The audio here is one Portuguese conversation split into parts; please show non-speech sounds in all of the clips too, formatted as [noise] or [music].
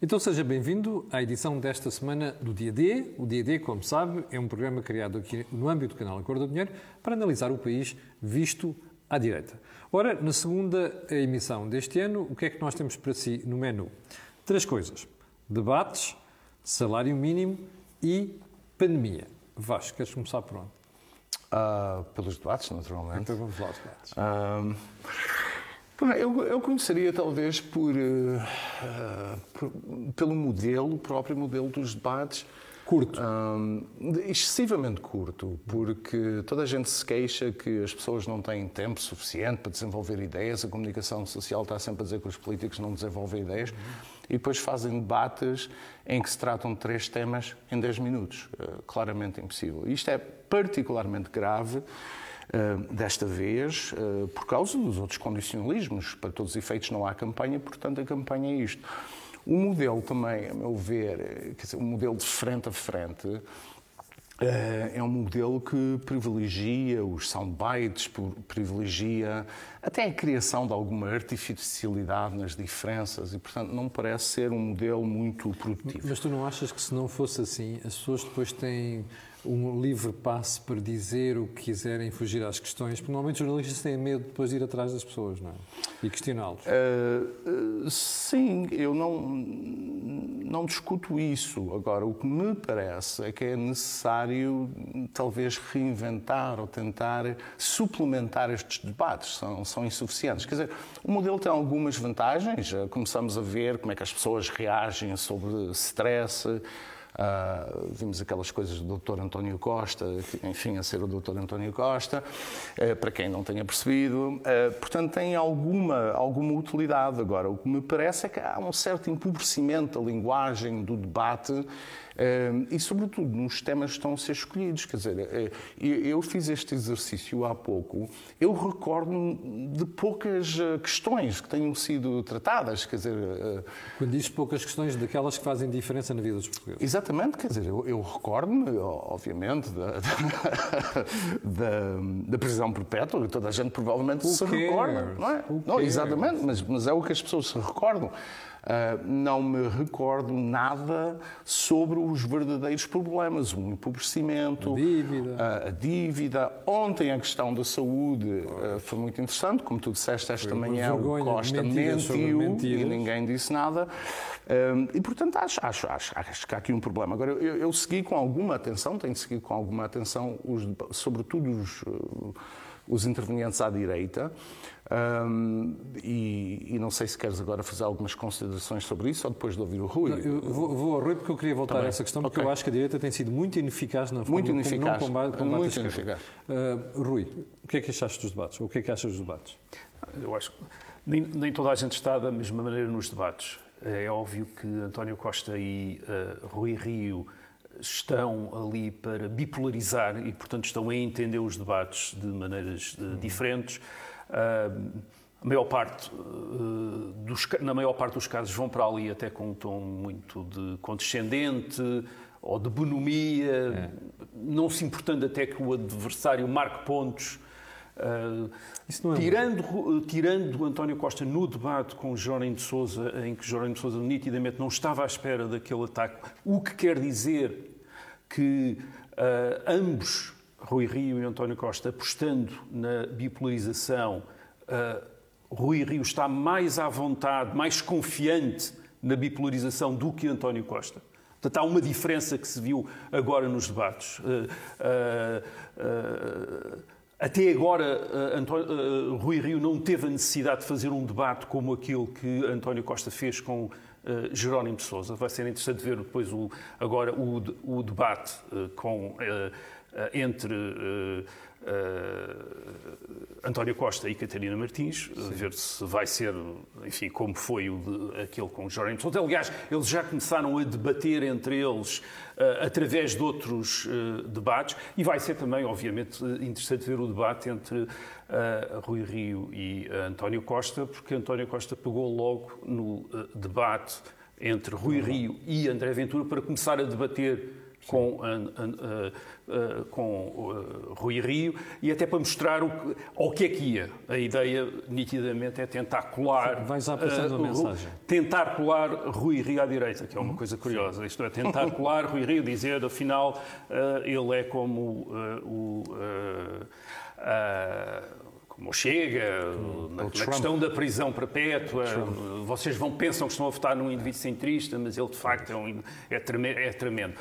Então seja bem-vindo à edição desta semana do Dia D. O Dia D, como sabe, é um programa criado aqui no âmbito do canal Acordo do Dinheiro para analisar o país visto à direita. Ora, na segunda emissão deste ano, o que é que nós temos para si no menu? Três coisas: debates, salário mínimo e pandemia. Vasco, queres começar por onde? Uh, pelos debates, naturalmente. Então vamos lá aos debates. Uh, eu, eu começaria talvez por, uh, por, pelo modelo, o próprio modelo dos debates. Curto. Um, excessivamente curto, porque toda a gente se queixa que as pessoas não têm tempo suficiente para desenvolver ideias, a comunicação social está sempre a dizer que os políticos não desenvolvem ideias, uhum. e depois fazem debates em que se tratam de três temas em 10 minutos. Uh, claramente impossível. Isto é particularmente grave desta vez, uh, por causa dos outros condicionalismos. Para todos os efeitos, não há campanha, portanto, a campanha é isto. O modelo também, a meu ver, eh, quer dizer, o modelo de frente a frente, é um modelo que privilegia os soundbites, privilegia até a criação de alguma artificialidade nas diferenças e, portanto, não parece ser um modelo muito produtivo. Mas tu não achas que se não fosse assim, as pessoas depois têm um livre passe para dizer o que quiserem, fugir às questões? Porque normalmente os jornalistas têm medo depois de ir atrás das pessoas, não é? E questioná-los. Uh, uh, sim, eu não, não discuto isso. Agora, o que me parece é que é necessário talvez reinventar ou tentar suplementar estes debates. São, são insuficientes. Quer dizer, o modelo tem algumas vantagens. Começamos a ver como é que as pessoas reagem sobre stress Uh, vimos aquelas coisas do Dr. António Costa, enfim, a ser o Dr. António Costa, uh, para quem não tenha percebido. Uh, portanto, tem alguma, alguma utilidade. Agora, o que me parece é que há um certo empobrecimento da linguagem, do debate, e, sobretudo, nos temas que estão a ser escolhidos. Quer dizer, eh, eu fiz este exercício há pouco, eu recordo de poucas eh, questões que tenham sido tratadas. Quer dizer, eh, Quando dizes poucas questões, daquelas que fazem diferença na vida dos portugueses. Exatamente, quer dizer, eu, eu recordo-me, obviamente, da, [laughs] da, da, prisão perpétua, toda a gente provavelmente se recorda. Não é? Não, exatamente, mas, mas é o que as pessoas se recordam. Uh, não me recordo nada sobre os verdadeiros problemas, o empobrecimento, a dívida. Uh, a dívida. Ontem a questão da saúde uh, foi muito interessante, como tu disseste esta foi manhã, o Costa mentiu e ninguém disse nada. e, portanto, acho, acho, acho, acho, que há aqui um problema. Agora, eu, eu segui com alguma atenção, tenho seguido com alguma atenção, os, sobretudo os, os intervenientes à direita. Um, e, e, não sei se queres agora fazer algumas considerações sobre isso ou depois de ouvir o Rui. Não, eu vou, vou, ao Rui porque eu queria voltar Também. a essa questão, porque okay. eu acho que a direita tem sido muito ineficaz na forma muito ineficaz. como não combate, combate muito ineficaz. Uh, Rui, o que é que achaste dos debates? O que é que achas dos debates? Eu acho que nem, nem toda a gente está da mesma maneira nos debates. É óbvio que António Costa e uh, Rui Rio estão ali para bipolarizar e, portanto, estão a entender os debates de maneiras uh, diferentes. Uh, maior parte, uh, dos, na maior parte dos casos vão para ali até com um tom muito de condescendente ou de bonomia, é. não se importando até que o adversário marque pontos. Uh, é tirando, tirando António Costa no debate com Jerónimo de Sousa, em que Jerónimo de Sousa nitidamente não estava à espera daquele ataque, o que quer dizer que uh, ambos Rui Rio e António Costa apostando na bipolarização, uh, Rui Rio está mais à vontade, mais confiante na bipolarização do que António Costa. Portanto, há uma diferença que se viu agora nos debates. Uh, até agora, António, Rui Rio não teve a necessidade de fazer um debate como aquele que António Costa fez com Jerónimo de Sousa. Vai ser interessante ver depois o, agora o, o debate com eh, entre uh, uh, António Costa e Catarina Martins, Sim. ver se vai ser, enfim, como foi o de, aquele com Jorge Sousa. Aliás, eles já começaram a debater entre eles através de outros debates e vai ser também, obviamente, interessante ver o debate entre Rui Rio e António Costa, porque António Costa pegou logo no debate entre Rui Rio e André Ventura para começar a debater com, uh, uh, com Rui Rio e até para mostrar o que, ao que é que ia. A ideia, nitidamente, é tentar colar. Vai já passando a mensagem. Tentar colar Rui Rio à direita, que é uma coisa curiosa. Isto é, tentar colar Rui Rio, dizer, afinal, ele é como o como Chega, na, na questão da prisão perpétua, vocês vão pensam que estão a votar num indivíduo centrista, mas ele de facto é, um, é, tremendo, é tremendo.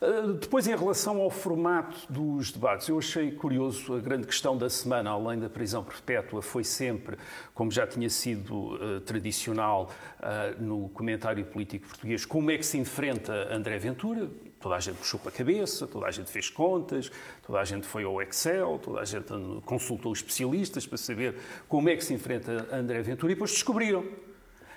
Uh, depois, em relação ao formato dos debates, eu achei curioso a grande questão da semana, além da prisão perpétua, foi sempre, como já tinha sido uh, tradicional uh, no comentário político português, como é que se enfrenta André Ventura, Toda a gente puxou para a cabeça, toda a gente fez contas, toda a gente foi ao Excel, toda a gente consultou especialistas para saber como é que se enfrenta André Ventura e depois descobriram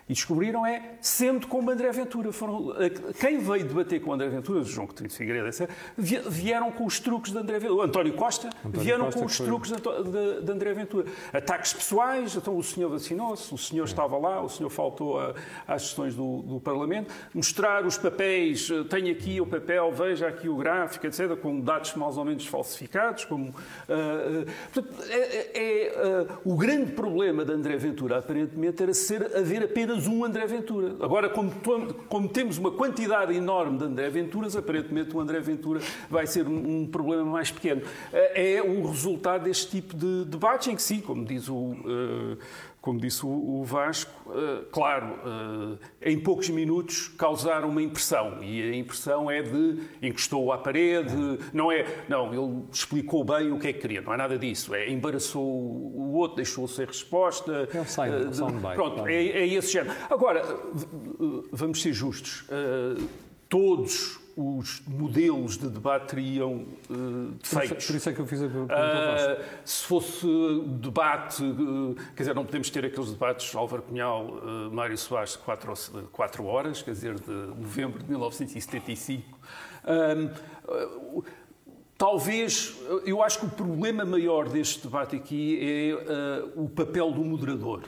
e descobriram é sendo como André Ventura. Foram, quem veio debater com André Ventura, João Coutinho de Figueiredo, etc., vieram com os truques de André Ventura. O António Costa António vieram Costa com os truques de, de, André Ventura. Ataques pessoais, então o senhor vacinou-se, o senhor é. estava lá, o senhor faltou a, às sessões do, do, Parlamento. Mostrar os papéis, tenho aqui o papel, veja aqui o gráfico, etc., com dados mais ou menos falsificados. Como, uh, portanto, é, é uh, o grande problema de André Ventura, aparentemente, era ser, haver apenas apenas um André Ventura. Agora, como, como, temos uma quantidade enorme de André Venturas, aparentemente o André Ventura vai ser um, um problema mais pequeno. É, é o resultado deste tipo de debates em que, sim, como diz o. Uh, como disse o Vasco, uh, claro, uh, em poucos minutos causaram uma impressão. E a impressão é de encostou à parede, não é. Não, ele explicou bem o que é que queria, não é nada disso. É embaraçou o outro, deixou sem resposta. É um side, uh, de, pronto, é, é esse género. Agora, vamos ser justos. todos os modelos de debate teriam uh, defeitos. Por isso é que eu fiz a pergunta. Uh, se fosse debate, uh, quer dizer, não podemos ter aqueles debates Álvaro Cunhal, uh, Mário Soares de quatro, quatro horas, quer dizer, de novembro de 1975. Talvez, eu acho que o problema maior deste debate aqui é o papel do moderador.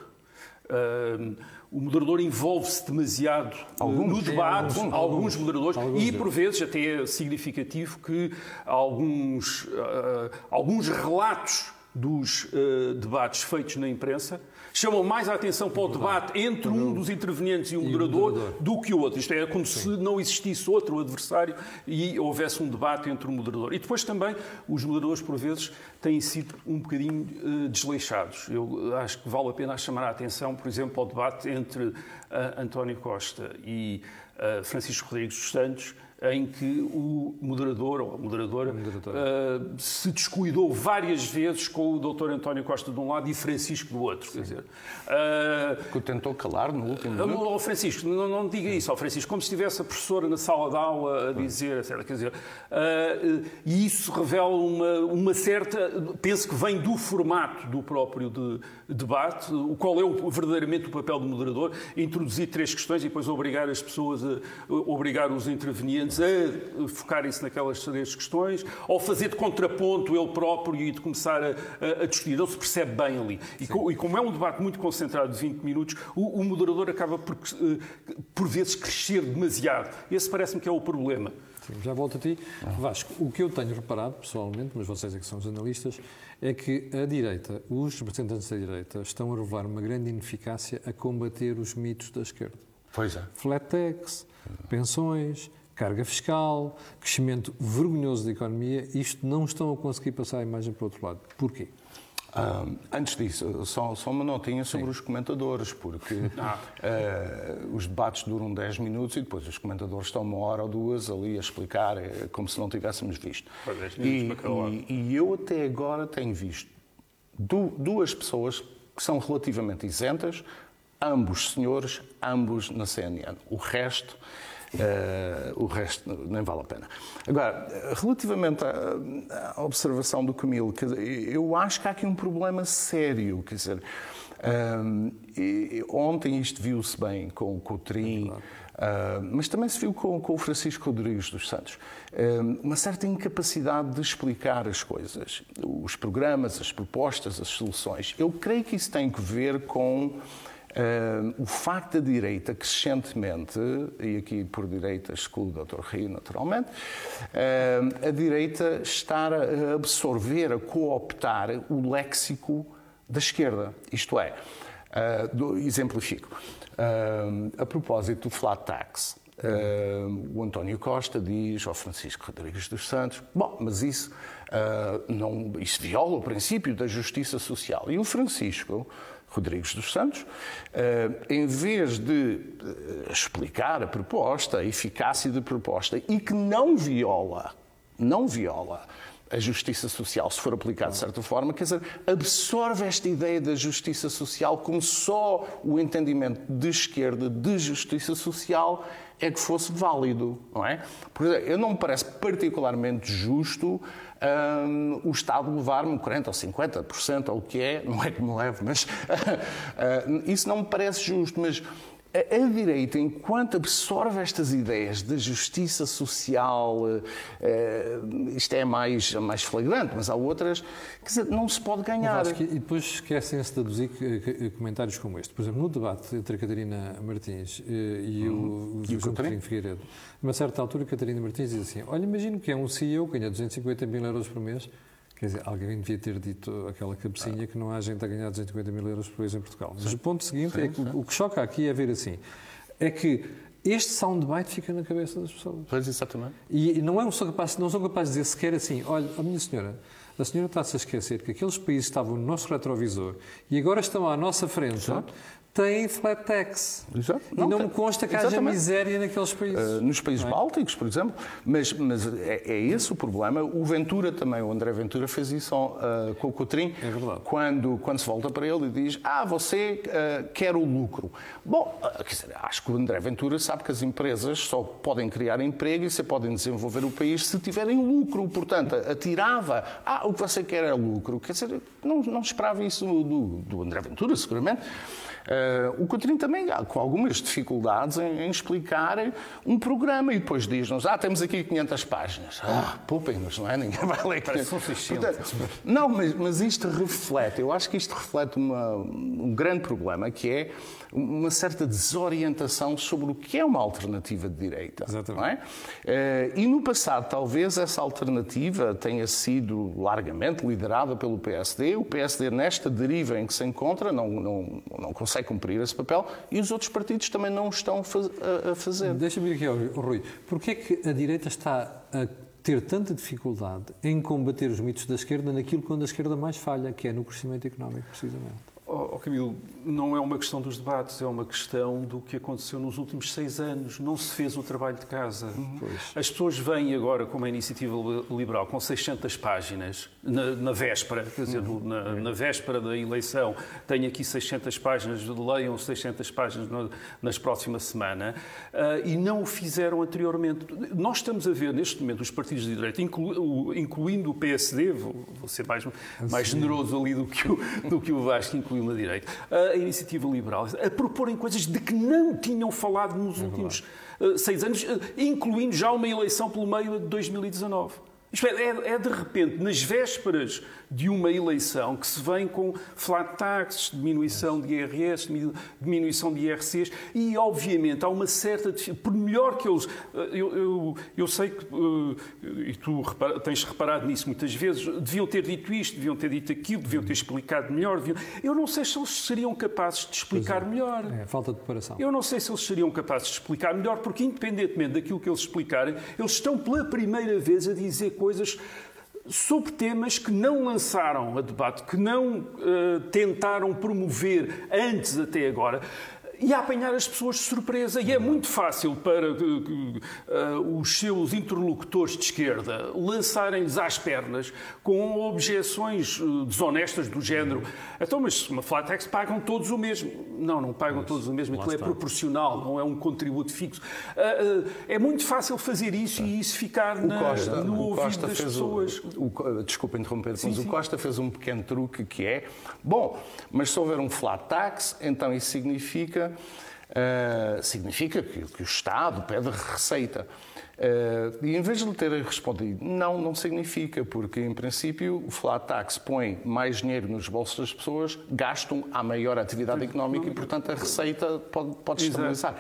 O moderador envolve-se demasiado eh, alguns, no debate, alguns, alguns moderadores, alguns, e por vezes até é significativo que alguns, uh, alguns relatos dos uh, debates feitos na imprensa chamam mais a atenção para o debate entre um dos intervenientes e o moderador, do que o outro. Isto é como se não existisse outro adversário e houvesse um debate entre o moderador. E depois também os moderadores, por vezes, têm sido um bocadinho uh, desleixados. Eu acho que vale a pena chamar a atenção, por exemplo, ao debate entre uh, António Costa e Francisco Rodrigues dos Santos, em que o moderador ou a moderadora uh, se descuidou várias vezes com o Dr. António Costa de um lado e Francisco do outro. Quer dizer, uh, que o tentou calar no último uh, minuto. Francisco, não, não diga isso ao Francisco, como se estivesse a professora na sala de aula a dizer, etc. Quer dizer, uh, e isso revela uma, uma certa. Penso que vem do formato do próprio de, debate, o qual é o, verdadeiramente o papel do moderador, introduzir três questões e depois obrigar as pessoas, a, obrigar os intervenientes a focarem-se naquelas três questões, ou fazer de contraponto ele próprio e de começar a, a, a discutir. Ele se percebe bem ali. E, co, e, como é um debate muito concentrado de 20 minutos, o, o moderador acaba por, eh, por vezes, crescer demasiado. Esse parece-me que é o problema. Sim, já volto a ti. Vasco, o que eu tenho reparado, pessoalmente, mas vocês é que são os analistas, é que a direita, os representantes da direita, estão a levar uma grande ineficácia a combater os mitos da esquerda. Pois é. Flat tax, pensões, carga fiscal, crescimento vergonhoso da economia, isto não estão a conseguir passar a imagem para o outro lado. Porquê? Uh, antes disso, só, só, uma notinha sobre Sim. os comentadores, porque uh, [laughs] os debates duram 10 minutos e depois os comentadores estão uma hora ou duas ali a explicar, é, como se não tivéssemos visto. E, e, e, eu até agora tenho visto duas pessoas que são relativamente isentas, ambos senhores, ambos na CNN. O resto Uh, o resto nem vale a pena. Agora, relativamente à, à observação do Camilo, eu acho que há aqui um problema sério. Quer dizer, um, e, ontem isto viu-se bem com, com o Trim. Uh, mas também se viu com, com, o Francisco Rodrigues dos Santos. Uh, uma certa incapacidade de explicar as coisas, os programas, as propostas, as soluções. Eu creio que isso tem que ver com Uh, o facto da direita crescentemente, e aqui por direita excluo o Dr. Rio naturalmente, uh, a direita estar a absorver, a cooptar o léxico da esquerda. Isto é, uh, do, exemplifico, a propósito do flat tax, o António Costa diz ao Francisco Rodrigues dos Santos: bom, mas isso, uh, não, isso viola o princípio da justiça social. E o Francisco Rodrigues dos Santos, uh, em vez de explicar a proposta, a eficácia da proposta, e que não viola, não viola a justiça social, se for aplicado de certa forma, quer dizer, absorve esta ideia da justiça social como só o entendimento de esquerda de justiça social é que fosse válido, não é? Por exemplo, eu não me parece particularmente justo um, o Estado levar-me 40% ou 50%, ou o que é, não é que me leve, mas uh, [laughs] isso não me parece justo, mas a, direita, enquanto absorve estas ideias da justiça social, uh, isto é mais, mais flagrante, mas há outras, quer dizer, não se pode ganhar. Que, e depois esquecem-se de aduzir comentários como este. Por exemplo, no debate entre a Catarina Martins e uhum. o, o, o João Coutinho Figueiredo, a uma certa altura, a Catarina Martins diz assim: Olha, imagino que é um CEO que ganha 250 mil euros por mês Quer dizer, alguém devia ter dito aquela cabecinha que não há gente a ganhar 250 mil euros por mês em Portugal. Mas sim. o ponto seguinte sim, é que sim. o que choca aqui é ver assim, é que este soundbite fica na cabeça das pessoas. Pois, exatamente. E não, é um sou capaz, não sou capaz de dizer sequer assim, olha, oh, minha senhora, a senhora está-se a esquecer que aqueles países estavam no nosso retrovisor e agora estão à nossa frente Exato têm flat tax. Exato. Não, e não me consta que exatamente. haja miséria naqueles países. Uh, nos países é? bálticos, por exemplo. Mas, mas é, é, esse o problema. O Ventura também, o André Ventura fez isso uh, com o Coutrinho. É verdade. Quando, quando se volta para ele e diz, ah, você uh, quer o lucro. Bom, dizer, acho que o André Ventura sabe que as empresas só podem criar emprego e se podem desenvolver o país se tiverem lucro. Portanto, atirava, ah, o que você quer é lucro. Quer dizer, não, não esperava isso do, do André Ventura, seguramente. Uh, o Coutinho também, com algumas dificuldades em, em, explicar um programa e depois diz-nos, ah, temos aqui 500 páginas. Ah, poupem-nos, não é? Ninguém vai ler. Portanto, não, mas, mas isto reflete, eu acho que isto reflete uma, um grande problema, que é uma certa desorientação sobre o que é uma alternativa de direita. Exatamente. É? E no passado, talvez essa alternativa tenha sido largamente liderada pelo PSD. O PSD, nesta deriva em que se encontra, não, não, não consegue cumprir esse papel e os outros partidos também não estão a fazer. Deixa-me aqui, Rui. Porquê é que a direita está a ter tanta dificuldade em combater os mitos da esquerda naquilo quando a esquerda mais falha, que é no crescimento económico, precisamente? Oh, Camilo, não é uma questão dos debates, é uma questão do que aconteceu nos últimos seis anos. Não se fez o trabalho de casa. Uhum. As pessoas vêm agora com uma iniciativa liberal com 600 páginas na, na véspera, quer dizer, uhum. na, na, véspera da eleição. Tenho aqui 600 páginas, leiam 600 páginas no, nas próxima semana uh, e não o fizeram anteriormente. Nós estamos a ver neste momento os partidos de direita, inclu, incluindo o PSD, vou, vou ser mais, mais generoso ali do que o, do que o Vasco, incluindo na direita, a iniciativa liberal, a proporem coisas de que não tinham falado nos é últimos uh, seis anos, uh, incluindo já uma eleição pelo meio de 2019. Isto é, é, é, de repente, nas vésperas de uma eleição que se vem com flat taxes, diminuição de IRS, diminuição de IRCs e, obviamente, há uma certa. Por melhor que eles. Eu, eu, eu sei que. Eh, e tu tens reparado nisso muitas vezes. Deviam ter dito isto, deviam ter dito aquilo, deviam ter explicado melhor. Deviam, eu não sei se eles seriam capazes de explicar é. melhor. É, falta de preparação. Eu não sei se eles seriam capazes de explicar melhor, porque, independentemente daquilo que eles explicarem, eles estão pela primeira vez a dizer coisas sobre temas que não lançaram a debate, que não uh, tentaram promover antes até agora e a apanhar as pessoas de surpresa. E é muito fácil para uh, uh, os seus interlocutores de esquerda lançarem-lhes às pernas com objeções uh, desonestas do género. Então, mas uma flat tax pagam todos o mesmo. Não, não pagam mas, todos o mesmo. Aquilo é proporcional, não é um contributo fixo. é muito fácil fazer isso e isso ficar na, Costa, no ouvido das pessoas. O, o, desculpa interromper, mas sim, sim. o Costa fez um pequeno truque que é, bom, mas se houver um flat tax, então isso significa Uh, significa que, que, o Estado pede receita. Uh, e em vez de lhe ter respondido, não, não significa, porque em princípio o flat tax põe mais dinheiro nos bolsos das pessoas, gastam a maior atividade económica e, portanto, a receita pode, pode estabilizar.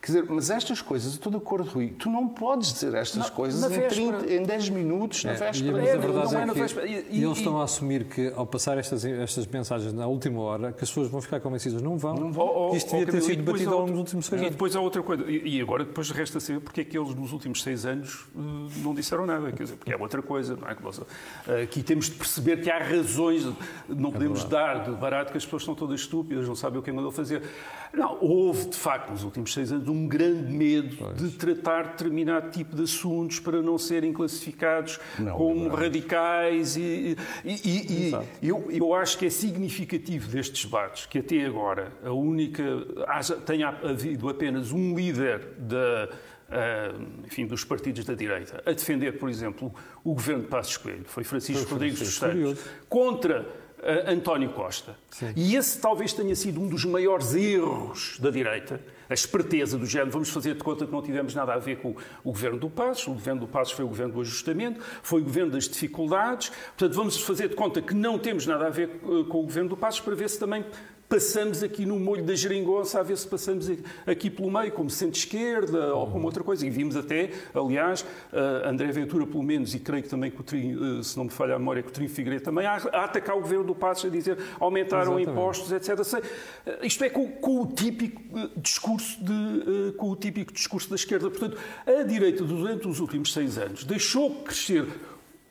Quer dizer, mas estas coisas, estou de acordo, Rui, tu não podes dizer estas não, coisas em, 30, em 10 minutos na é, véspera. Mas a verdade é, é, é que e, eles estão a assumir que, ao passar estas, estas mensagens na última hora, que as pessoas vão ficar convencidas. Não vão. Não vão. Isto devia ter sido debatido ao longo dos últimos seis anos. E depois há outra coisa. E agora depois resta saber porque é que eles, nos últimos seis anos, eh, não disseram nada. Quer dizer, porque é outra coisa. Não é? Eh, aqui temos de perceber que há razões. Não é podemos dar de barato que as pessoas são todas estúpidas, não sabem o que é que mandou fazer. Não, houve, de facto, nos últimos seis anos, um grande medo pois. de tratar determinado tipo de assuntos para não serem classificados não, como não. radicais. E, e, e, e eu, eu acho que é significativo destes debates que até agora a única. Haja, tenha havido apenas um líder da. Uh, enfim, dos partidos da direita, a defender, por exemplo, o governo de Passos Coelho, foi Francisco foi Rodrigues dos Santos, contra uh, António Costa. Sim. E esse talvez tenha sido um dos maiores erros da direita, a esperteza do género, vamos fazer de conta que não tivemos nada a ver com o governo do Passos, o governo do Passos foi o governo do ajustamento, foi o governo das dificuldades, portanto vamos fazer de conta que não temos nada a ver eh, com o governo do Passos para ver se também passamos aqui no molho da geringonça a ver se passamos aqui pelo meio, como centro-esquerda ou como outra coisa. E vimos até, aliás, uh, André Ventura, pelo menos, e creio que também Coutinho, uh, se não me falha a memória, Coutinho Figueiredo também, a, atacar o governo do Passos, a dizer aumentaram Exatamente. impostos, etc. Isto é com, com o típico discurso de, com o típico discurso da esquerda. Portanto, a direita, durante os últimos seis anos, deixou crescer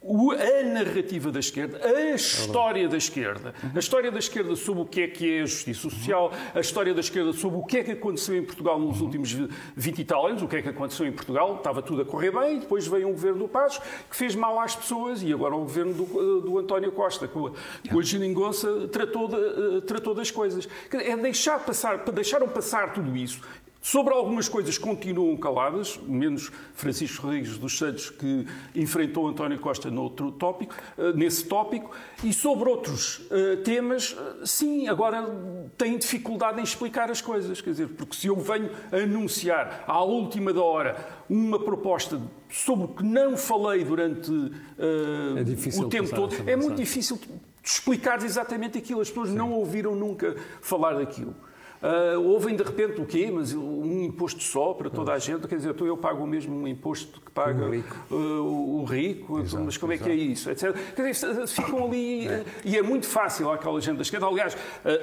a narrativa da esquerda, a história da esquerda, a história da esquerda sobre o que é que é a justiça social, a história da esquerda sobre o que é que aconteceu em Portugal nos últimos 20 e tal anos, o que é que aconteceu em Portugal, estava tudo a correr bem, depois veio um governo do Paz que fez mal às pessoas e agora o governo do, do António Costa, com a, com a geringonça, tratou, de, tratou das coisas. É deixar passar, deixaram passar tudo isso Sobre algumas coisas continuam caladas, menos Francisco Rodrigues dos Santos, que enfrentou António Costa noutro tópico, eh, nesse tópico, e sobre outros uh, temas, uh, sim, agora têm dificuldade em explicar as coisas. Quer dizer, porque se eu venho anunciar à última da hora uma proposta sobre o que não falei durante uh, é o tempo todo, é muito difícil explicar exatamente aquilo. As pessoas sim. não ouviram nunca falar daquilo. Uh, ouvem de repente o quê? Mas um imposto só para toda a gente? Quer dizer, então eu pago o mesmo imposto que paga o rico, uh, o rico exato, mas como exato. é que é isso? Etc. Quer dizer, ficam ali é. e é muito fácil àquela gente da esquerda. Aliás,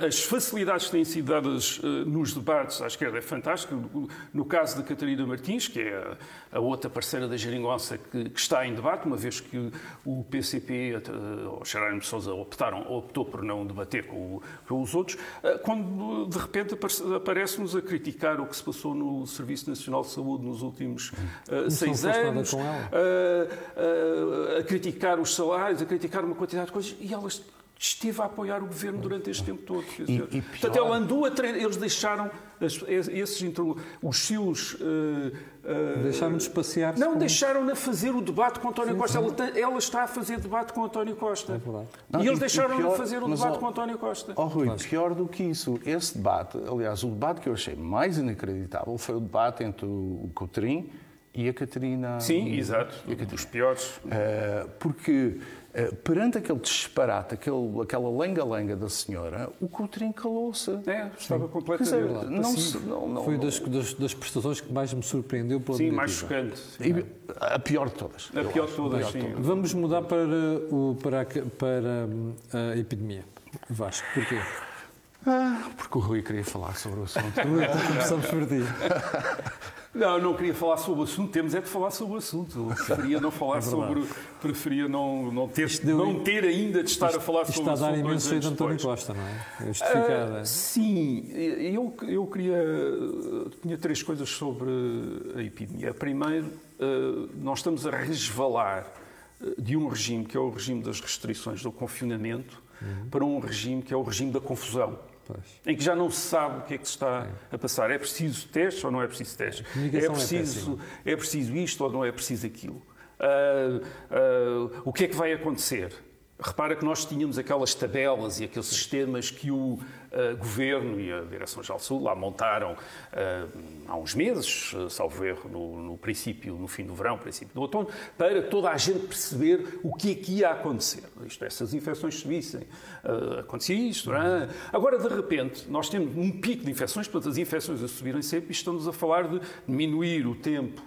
as facilidades que têm sido dadas uh, nos debates à esquerda é fantástico. No caso de Catarina Martins, que é a, outra parceira da Geringonça que, que, está em debate, uma vez que o PCP ou de Sousa optaram, optou por não debater com, com os outros, quando de repente aparece-nos a criticar o que se passou no Serviço Nacional de Saúde nos últimos uh, seis anos, uh, uh, a criticar os salários, a criticar uma quantidade de coisas, e ela esteve a apoiar o governo durante este tempo todo. E, e pior... Portanto, ela andou a treinar, eles deixaram esses os seus. Uh, uh, deixaram-nos passear Não, com... deixaram-na fazer o debate com António sim, Costa. Sim. Ela, ela, está a fazer debate com António Costa. É verdade. Não, e eles deixaram-na fazer o debate com António Costa. Oh, Rui, pior do que isso, esse debate, aliás, o debate que eu achei mais inacreditável foi o debate entre o Coutrinho e a Catarina. Sim, exato. E a Catarina. Os piores. Uh, porque eh, perante aquele disparate, aquele, aquela lenga-lenga da senhora, o Coutrinho calou-se. É, estava completamente não, se, não, não, Foi das, das, das, prestações que mais me surpreendeu pela Sim, mais chocante. E, a pior de todas. A pior de todas, sim. Vamos mudar para, o, para, a, para hum, a epidemia. Vasco, porquê? Ah, porque o Rui queria falar sobre o assunto. [laughs] Começamos por ti. [laughs] Não, não queria falar sobre o assunto, temos é de falar sobre o assunto. preferia não falar é sobre. Preferia não, não, ter, deu, não ter ainda de estar isto, a falar sobre o assunto. Está a dar imenso jeito de António Costa, não é? Justificada. Uh, sim, eu, eu queria. Tinha três coisas sobre a epidemia. Primeiro, uh, nós estamos a resvalar de um regime que é o regime das restrições do confinamento uhum. para um regime que é o regime da confusão. Pois. em que já não se sabe o que é que se está é. a passar. É preciso testes ou não é preciso testes? É preciso, é, é, preciso isto ou não é preciso aquilo? Uh, uh, o que é que vai acontecer? Repara que nós tínhamos aquelas tabelas e aqueles sistemas que o uh, Governo e a Direção-Geral Saúde lá montaram uh, há uns meses, uh, salvo erro, no, no, princípio, no fim do verão, princípio do outono, para toda a gente perceber o que é que ia acontecer. Isto é, se as infecções subissem, uh, acontecia isto. É? Agora, de repente, nós temos um pico de infecções, portanto, as infecções a subirem sempre e estamos a falar de diminuir o tempo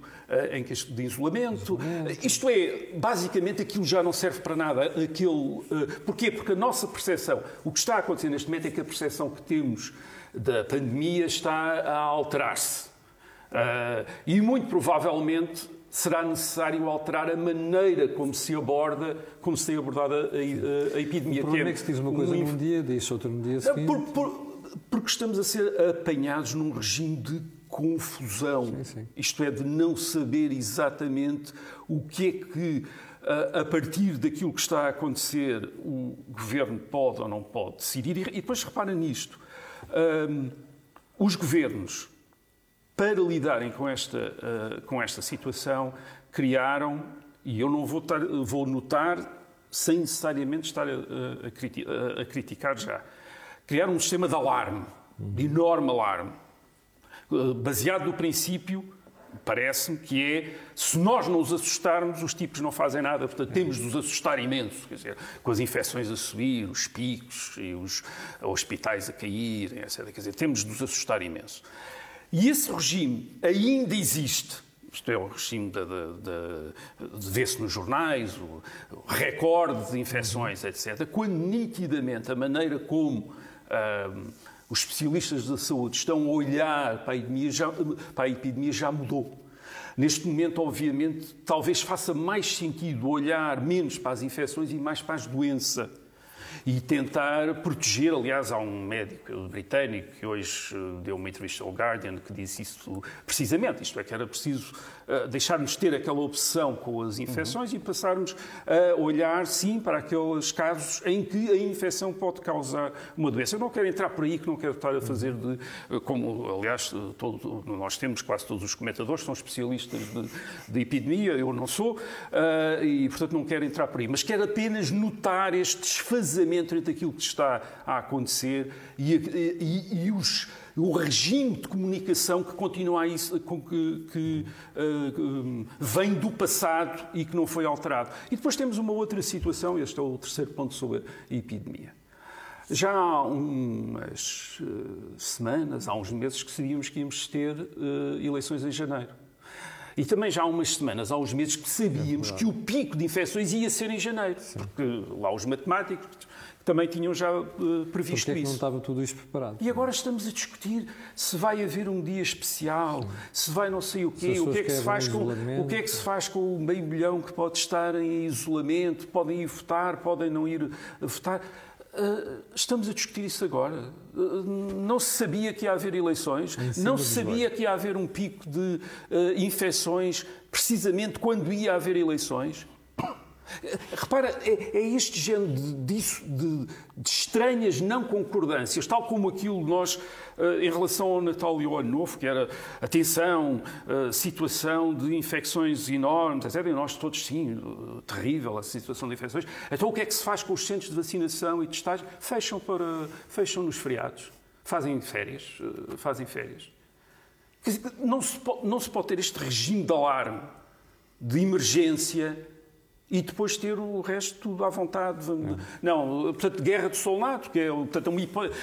em que de isolamento. isolamento. Isto é, basicamente aquilo já não serve para nada. Aquele, eh, porquê? Porque a nossa percepção, o que está a acontecer neste momento é que a percepção que temos da pandemia está a alterar-se. Eh, e muito provavelmente será necessário alterar a maneira como se aborda, como se tem abordado a, a, a epidemia. O problema é que se diz uma coisa num dia, diz outra no dia seguinte. Por, por, porque estamos a ser apanhados num regime de confusão. Sim, sim. Isto é, de não saber exatamente o que é que, a partir daquilo que está a acontecer, o governo pode ou não pode decidir. E depois repara nisto: um, os governos, para lidarem com esta, uh, com esta situação, criaram, e eu não vou, tar, vou notar sem necessariamente estar a, a, a, criticar já, criaram um sistema de alarme, de enorme alarme baseado no princípio, parece-me, que é se nós não os assustarmos, os tipos não fazem nada, portanto temos de os assustar imenso, quer dizer, com as infecções a subir, os picos e os hospitais a caírem, etc. Quer dizer, temos de os assustar imenso. E esse regime ainda existe. Isto é o regime de, de, de, de vê-se nos jornais, o, o recorde de infecções, etc. Quando nitidamente a maneira como ah, os especialistas da saúde estão a olhar para a epidemia já, para a epidemia já mudou. Neste momento, obviamente, talvez faça mais sentido olhar menos para as infecções e mais para as doenças e tentar proteger. Aliás, há um médico britânico que hoje eh, deu uma entrevista ao Guardian que disse isso precisamente, isto é, que era preciso uh, deixarmos ter aquela obsessão com as infecções uhum. e passarmos a olhar, sim, para aqueles casos em que a infecção pode causar uma doença. Eu não quero entrar por aí, que não quero estar a fazer de, eh, como, aliás, todo, nós temos quase todos os comentadores, são especialistas de, de epidemia, eu não sou, uh, e, portanto, não quero entrar por aí, mas quero apenas notar este desfazamento entre aquilo que está a acontecer e, e, e os, o regime de comunicação que continua a isso, que, que uh, vem do passado e que não foi alterado. E depois temos uma outra situação, este é o terceiro ponto sobre a epidemia. Já há umas uh, semanas, há uns meses, que sabíamos que íamos ter uh, eleições em janeiro. E também já há umas semanas, há uns meses, que sabíamos é que o pico de infecções ia ser em janeiro. Sim. Porque lá os matemáticos também tinham já uh, previsto Porque é isso. não estava tudo isto preparado? E agora estamos a discutir se vai haver um dia especial, se vai não sei o quê, o que é que se faz com o que é que se faz com o meio milhão que pode estar em isolamento, podem ir votar, podem não ir votar. Uh, estamos a discutir isso agora. Uh, não se sabia que ia haver eleições, não se sabia que ia haver um pico de infecções precisamente quando ia haver eleições. Repara, é, é este género de, de, de, de, estranhas não concordâncias, tal como aquilo nós, eh, em relação ao Natal e ao Ano Novo, que era atenção, eh, situação de infecções enormes, etc. E nós todos, sim, eh, terrível a situação de infecções. Então o que é que se faz com os centros de vacinação e testagem? Fecham, para, fecham nos feriados, fazem férias, fazem férias. Não se, pode, não se pode ter este regime de alarme, de emergência, e depois ter o resto tudo à vontade. Não, portanto, guerra de Solnato, que é, portanto, uma,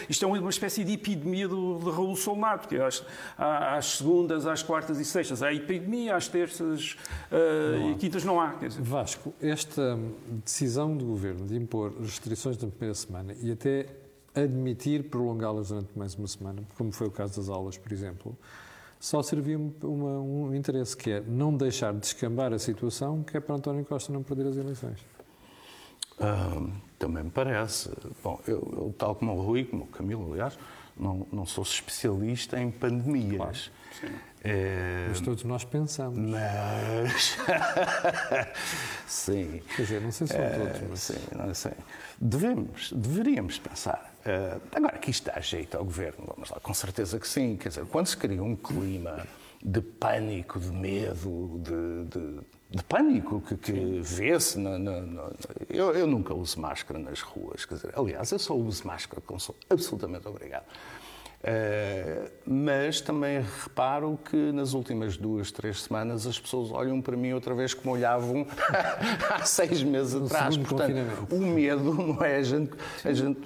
isto é uma espécie de epidemia do, de Raul Solnato, que é às, às, segundas, às quartas e sextas há epidemia, às terças uh, e quintas não há. Vasco, esta decisão do Governo de impor restrições na primeira semana e até admitir prolongá-las durante mais uma semana, como foi o caso das aulas, por exemplo, só servia uma, um interesse, que é não deixar descambar a situação, que é para António Costa não perder as eleições. Uh, também me parece. Bom, eu, eu, tal como o Rui, como o Camilo, aliás, não, não sou especialista em pandemias. Claro, é... Mas todos nós pensamos. Mas. [laughs] sim. Quer dizer, não sei se são é, todos, mas. Sim, não sei. Devemos, deveríamos pensar. Uh, agora, que isto dá jeito ao governo, vamos lá, com certeza que sim. Quer dizer, quando se cria um clima de pânico, de medo, de, de, de pânico que, que vê-se. Eu, eu, nunca uso máscara nas ruas. Quer dizer, aliás, eu só uso máscara quando sou absolutamente obrigado. Uh, mas também reparo que nas últimas duas, três semanas as pessoas olham para mim outra vez como olhavam [laughs] há seis meses no atrás. Portanto, o medo, não é? A gente, a gente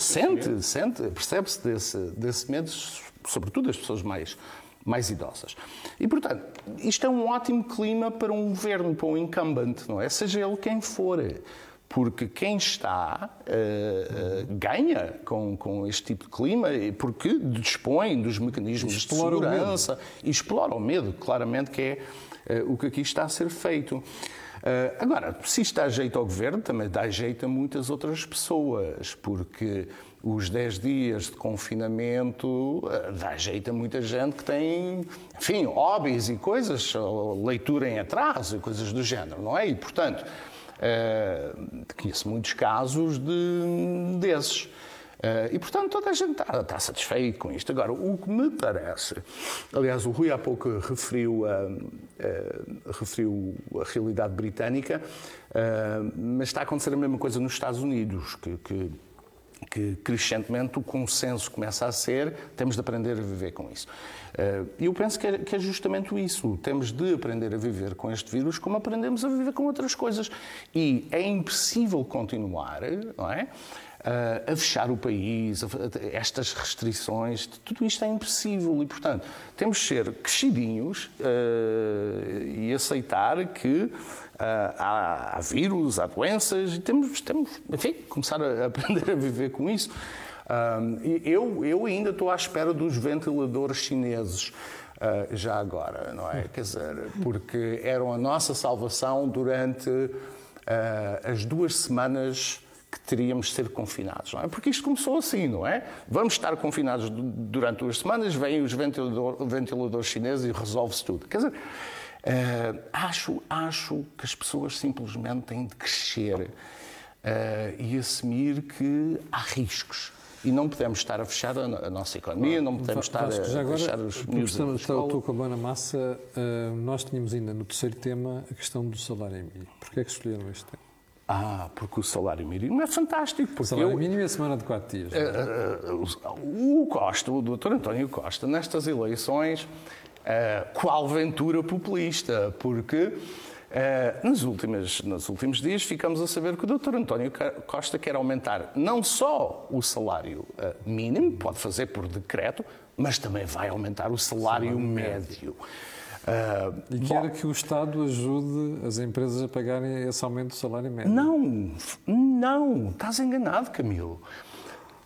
sente, sente, percebe-se desse, desse medo, sobretudo as pessoas mais, mais idosas. E, portanto, isto é um ótimo clima para um governo, para um incumbent, não é? Seja ele quem for porque quem está uh, uh, ganha com, com este tipo de clima, porque dispõe dos mecanismos de segurança e explora o medo, claramente que é uh, o que aqui está a ser feito. agora, se isto dá jeito ao governo, também dá jeito a muitas outras pessoas, porque os 10 dias de confinamento dá jeito a muita gente que tem, enfim, hobbies e coisas, leitura em atraso e coisas do género, não é? E, portanto, Uh, conheço muitos casos de, desses. Uh, e, portanto, toda a gente está, está, satisfeito com isto. Agora, o que me parece, aliás, o Rui há pouco referiu a, a referiu a realidade britânica, uh, mas está a acontecer a mesma coisa nos Estados Unidos, que, que, que crescentemente o consenso começa a ser temos de aprender a viver com isso. Eh, e eu penso é, que é justamente isso. Temos de aprender a viver com este vírus como aprendemos a viver com outras coisas. E é impossível continuar, não é? Uh, a fechar o país, estas restrições, tudo isto é impossível e, portanto, temos de ser crescidinhos uh, e aceitar que uh, há, vírus, há doenças e temos, temos enfim, começar a aprender a viver com isso. Eu, eu ainda estou à espera dos ventiladores chineses. Já agora, não é? Quer dizer, porque eram a nossa salvação durante as duas semanas que teríamos de ser confinados, não é? Porque isto começou assim, não é? Vamos estar confinados durante duas semanas, vêm os ventilador, ventiladores chineses e resolve-se tudo. Quer dizer, uh, acho, acho que as pessoas simplesmente têm de crescer e assumir que há riscos e não podemos estar a fechar a, a nossa economia, não podemos estar a, agora, fechar os miúdos da Estou com a mão na massa. Uh, nós tínhamos ainda no terceiro tema a questão do salário mínimo. Porquê é que escolheram este tema? Ah, porque o salário mínimo é fantástico. o salário eu, mínimo é a semana de quatro dias. Uh, uh, o Costa, o doutor António Costa, nestas eleições, qual ventura populista, porque Uh, nos, últimos, nos últimos dias ficamos a saber que o Dr. António Costa quer aumentar não só o salário uh, mínimo, pode fazer por decreto, mas também vai aumentar o salário, salário médio. Uh, e quer bom, que o Estado ajude as empresas a pagarem esse aumento do salário médio? Não, não, estás enganado, Camilo.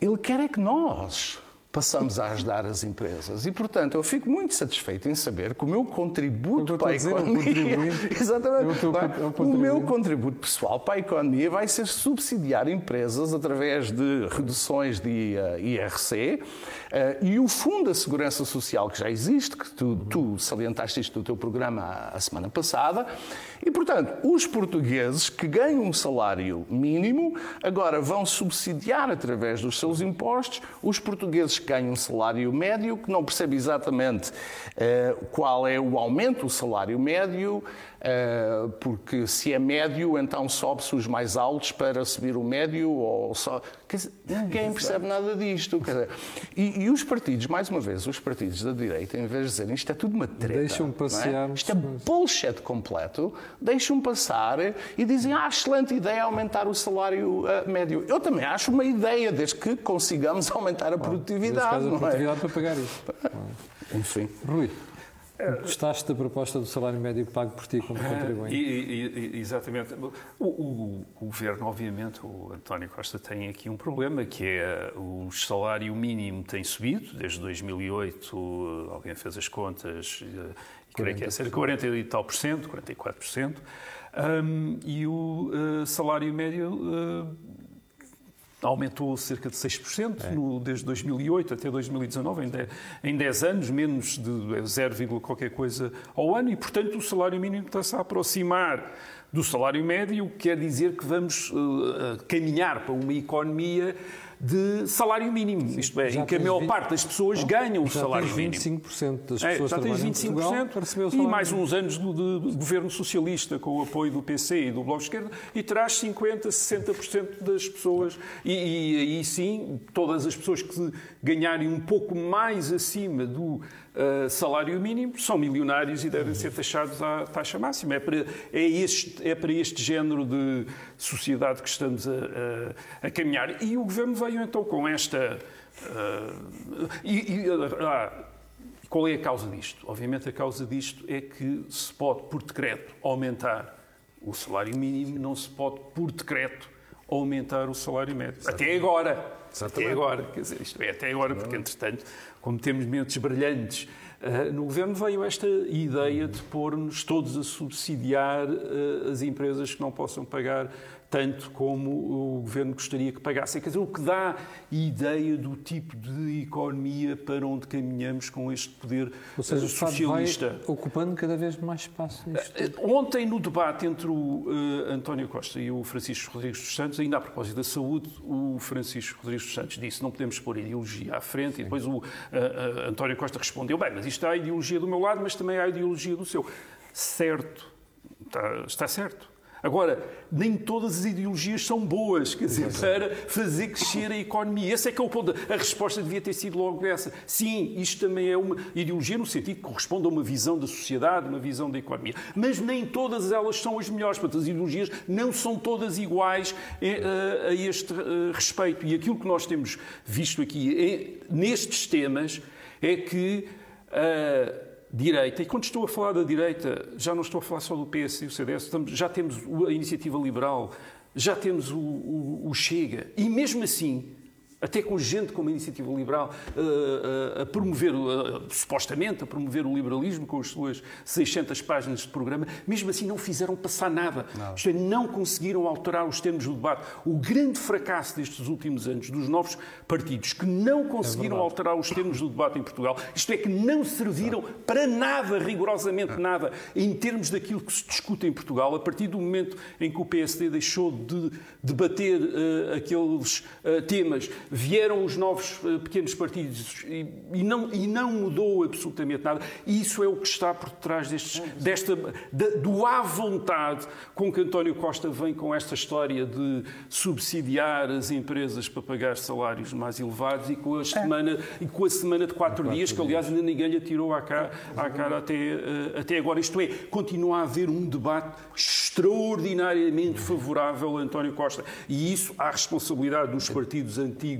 Ele quer é que nós passamos a ajudar as empresas. E, portanto, eu fico muito satisfeito em saber que o meu contributo para a economia. [laughs] Exatamente. É o, o meu contributo pessoal para a economia vai ser subsidiar empresas através de reduções de IRC uh, eh, e o Fundo da Segurança Social, que já existe, que tu, tu salientaste isto no teu programa a semana passada. E, portanto, os portugueses que ganham um salário mínimo agora vão subsidiar através dos seus impostos os portugueses ganha um salário médio, que não percebe exatamente uh, qual é o aumento do salário médio, porque se é médio, então sobe-se os mais altos para subir o médio, ou só. Dizer, ninguém [laughs] percebe nada disto. Dizer, e, e, os partidos, mais uma vez, os partidos da direita, em vez de dizerem isto é tudo uma treta. Deixam passear. É? Isto é bullshit completo, deixam passar e dizem, ah, excelente ideia aumentar o salário uh, médio. Eu também acho uma ideia, desde que consigamos aumentar a produtividade produtividade. Não é? produtividade para pagar isso. Enfim. Rui. Gostaste da proposta do salário médio pago por ti como [laughs] contribuinte? E, exatamente. O, o, o, Governo, obviamente, o António Costa tem aqui um problema, que é o salário mínimo tem subido, desde 2008, alguém fez as contas, eh, creio que é cerca de 40 e tal por cento, 44 por cento, um, e o uh, salário médio uh, aumentou cerca de 6% é. no, desde 2008 até 2019, em 10, em 10 anos, menos de 0, qualquer coisa ao ano, e, portanto, o salário mínimo está-se a aproximar do salário médio, o que quer dizer que vamos uh, caminhar para uma economia de salário mínimo. Sim, Isto é, em que a maior 20... parte das pessoas não, ganham o salário mínimo. 25% das é, pessoas é, já tens 25% Portugal, e mais uns anos de, de, governo socialista com o apoio do PC e do Bloco de Esquerda e terás 50%, 60% das pessoas e, e aí sim, todas as pessoas que ganharem um pouco mais acima do uh, salário mínimo são milionários e devem ser taxados à taxa máxima. É para, é este, é para este género de sociedade que estamos a, a, a caminhar. E o Governo veio então com esta. Uh, e, e ah, qual é a causa disto? Obviamente, a causa disto é que se pode, por decreto, aumentar o salário mínimo, não se pode, por decreto, aumentar o salário médio. Até agora. Exatamente. Até agora. Quer dizer, isto é até agora, porque, entretanto, como temos mentes brilhantes uh, no governo, veio esta ideia de pôr-nos todos a subsidiar uh, as empresas que não possam pagar tanto como o governo gostaria que pagassem. Quer dizer, o que dá ideia do tipo de economia para onde caminhamos com este poder Ou seja, o socialista. Ocupando cada vez mais espaço. Nisto. Eh, ontem, no debate entre o uh, António Costa e o Francisco Rodrigues dos Santos, ainda a propósito da saúde, o Francisco Rodrigues dos Santos disse não podemos pôr ideologia à frente, Sim. e depois o uh, uh, António Costa respondeu, bem, mas isto há ideologia do meu lado, mas também há ideologia do seu. Certo, está, está certo. Agora, nem todas as ideologias são boas, quer dizer, para fazer crescer a economia. Esse é que é o ponto. A resposta devia ter sido logo essa. Sim, isto também é uma ideologia no sentido que corresponde a uma visão da sociedade, uma visão da economia. Mas nem todas elas são as melhores. Portanto, as ideologias não são todas iguais eh, a este eh, respeito. E aquilo que nós temos visto aqui é, nestes temas é que. Uh, direita, e quando estou a falar da direita, já não estou a falar só do PS e do CDS, estamos, já temos a iniciativa liberal, já temos o, o, o Chega, e mesmo assim até com gente como a Iniciativa Liberal uh, uh, a promover, uh, supostamente, a promover o liberalismo com as suas 600 páginas de programa, mesmo assim não fizeram passar nada. Não. Isto é, não conseguiram alterar os termos do debate. O grande fracasso destes últimos anos dos novos partidos que não conseguiram é alterar os termos do debate em Portugal, isto é, que não serviram não. para nada, rigorosamente não. nada, em termos daquilo que se discute em Portugal, a partir do momento em que o PSD deixou de debater aqueles temas vieram os novos uh, pequenos partidos e, e, não, e não mudou absolutamente nada. E isso é o que está por detrás destes, desta, do à vontade com que António Costa vem com esta história de subsidiar as empresas para pagar salários mais elevados e com a, é. semana, e com a semana de quatro, quatro dias, que aliás ainda ninguém lhe tirou à cara, à cara até, uh, até agora. Isto é, continua a haver um debate extraordinariamente favorável a António Costa. E isso há responsabilidade dos partidos antigos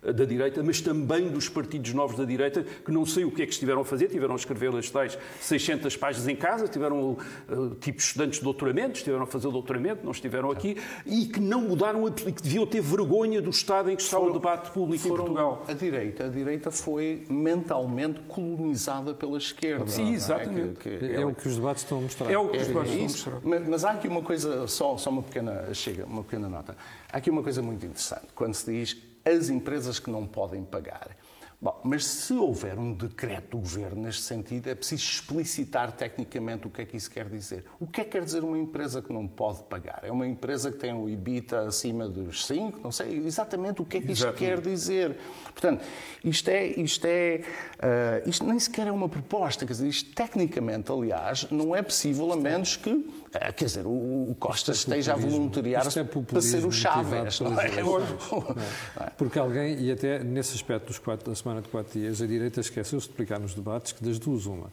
da direita, mas também dos partidos novos da direita, que não sei o que é que estiveram a fazer, tiveram a escrever as tais 600 páginas em casa, tiveram uh, tipo estudantes de doutoramento, estiveram a fazer o doutoramento, não estiveram aqui, e que não mudaram, e que deviam ter vergonha do estado em que está o debate público em Portugal. A direita, a direita foi mentalmente colonizada pela esquerda. Sim, exatamente. É, que, que é, é, o que os debates estão a mostrar. É o que os debates é, estão a mostrar. Mas, mas, há aqui uma coisa, só, só uma pequena, chega, uma pequena nota. Há aqui uma coisa muito interessante, quando se diz as empresas que não podem pagar. Bom, mas se houver um decreto do governo neste sentido, é preciso explicitar tecnicamente o que é que isso quer dizer. O que é que quer dizer uma empresa que não pode pagar? É uma empresa que tem o IBITA acima dos 5? Não sei exatamente o que é que isto quer dizer. Portanto, isto é, isto é, uh, isto nem sequer é uma proposta, quer dizer, isto tecnicamente, aliás, não é possível a menos que, quer dizer, o, Costa é esteja a voluntariar-se é para ser o Chávez. Não é? é? Porque alguém, e até nesse aspecto dos quatro, da semana de quatro dias, a direita esqueceu-se de explicar nos debates que das duas uma,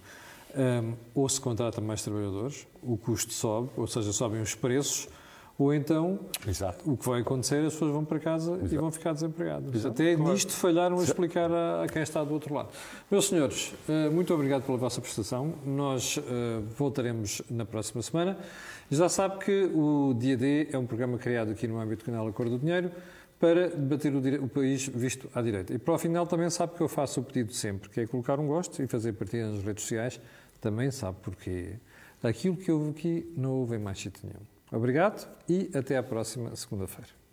um, ou se contrata mais trabalhadores, o custo sobe, ou seja, sobem os preços, ou então, Exato. o que vai acontecer, as pessoas vão para casa Exato. e vão ficar desempregadas. Exato. Até claro. nisto falharam a explicar a, a, quem está do outro lado. Meus senhores, eh, muito obrigado pela vossa prestação. Nós uh, voltaremos na próxima semana. Já sabe que o Dia D é um programa criado aqui no âmbito do canal Acordo do Dinheiro para debater o, o, país visto à direita. E para o final também sabe que eu faço o pedido sempre, que é colocar um gosto e fazer partida nas redes sociais. Também sabe porque aquilo que houve aqui não houve em mais sítio nenhum. Obrigado e até à próxima segunda-feira.